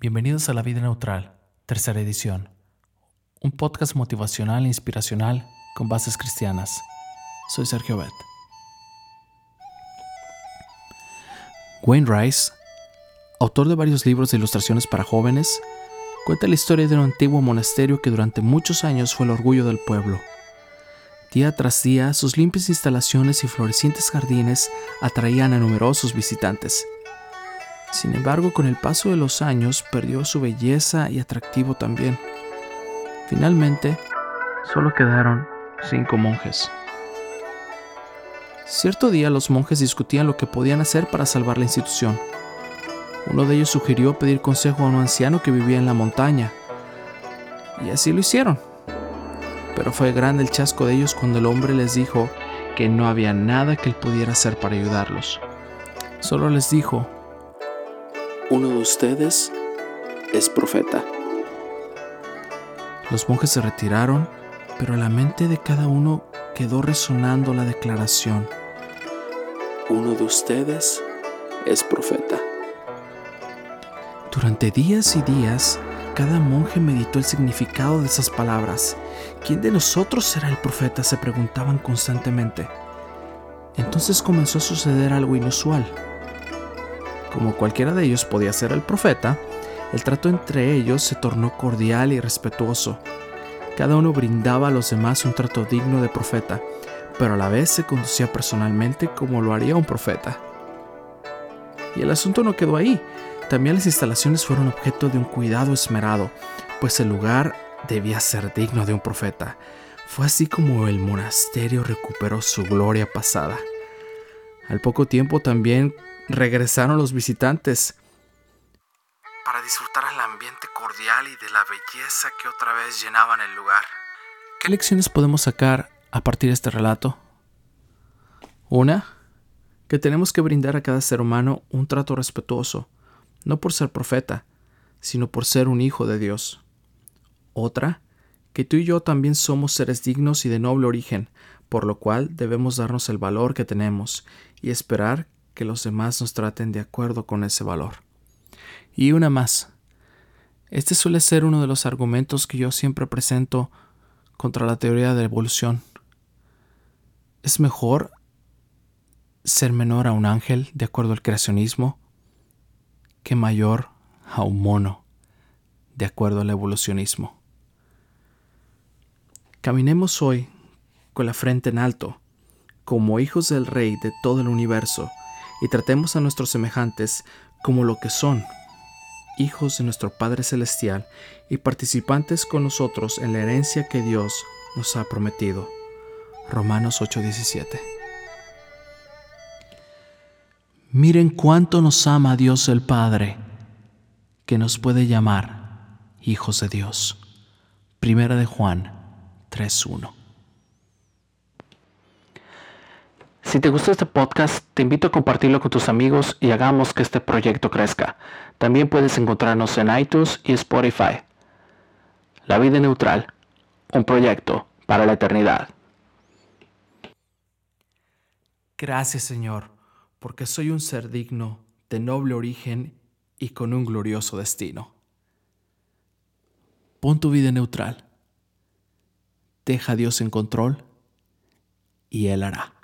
Bienvenidos a La Vida Neutral, tercera edición. Un podcast motivacional e inspiracional con bases cristianas. Soy Sergio Bet. Wayne Rice, autor de varios libros de ilustraciones para jóvenes, cuenta la historia de un antiguo monasterio que durante muchos años fue el orgullo del pueblo. Día tras día, sus limpias instalaciones y florecientes jardines atraían a numerosos visitantes sin embargo, con el paso de los años perdió su belleza y atractivo también. Finalmente, solo quedaron cinco monjes. Cierto día los monjes discutían lo que podían hacer para salvar la institución. Uno de ellos sugirió pedir consejo a un anciano que vivía en la montaña. Y así lo hicieron. Pero fue grande el chasco de ellos cuando el hombre les dijo que no había nada que él pudiera hacer para ayudarlos. Solo les dijo uno de ustedes es profeta. Los monjes se retiraron, pero en la mente de cada uno quedó resonando la declaración. Uno de ustedes es profeta. Durante días y días, cada monje meditó el significado de esas palabras. ¿Quién de nosotros será el profeta? se preguntaban constantemente. Entonces comenzó a suceder algo inusual. Como cualquiera de ellos podía ser el profeta, el trato entre ellos se tornó cordial y respetuoso. Cada uno brindaba a los demás un trato digno de profeta, pero a la vez se conducía personalmente como lo haría un profeta. Y el asunto no quedó ahí. También las instalaciones fueron objeto de un cuidado esmerado, pues el lugar debía ser digno de un profeta. Fue así como el monasterio recuperó su gloria pasada. Al poco tiempo también regresaron los visitantes para disfrutar el ambiente cordial y de la belleza que otra vez llenaban el lugar. ¿Qué lecciones podemos sacar a partir de este relato? Una, que tenemos que brindar a cada ser humano un trato respetuoso, no por ser profeta, sino por ser un hijo de Dios. Otra, que tú y yo también somos seres dignos y de noble origen, por lo cual debemos darnos el valor que tenemos y esperar que los demás nos traten de acuerdo con ese valor. Y una más. Este suele ser uno de los argumentos que yo siempre presento contra la teoría de la evolución. Es mejor ser menor a un ángel, de acuerdo al creacionismo, que mayor a un mono, de acuerdo al evolucionismo. Caminemos hoy con la frente en alto, como hijos del Rey de todo el universo, y tratemos a nuestros semejantes como lo que son, hijos de nuestro Padre Celestial y participantes con nosotros en la herencia que Dios nos ha prometido. Romanos 8:17 Miren cuánto nos ama Dios el Padre, que nos puede llamar hijos de Dios. Primera de Juan 3:1 Si te gustó este podcast, te invito a compartirlo con tus amigos y hagamos que este proyecto crezca. También puedes encontrarnos en iTunes y Spotify. La vida neutral, un proyecto para la eternidad. Gracias Señor, porque soy un ser digno, de noble origen y con un glorioso destino. Pon tu vida neutral. Deja a Dios en control y Él hará.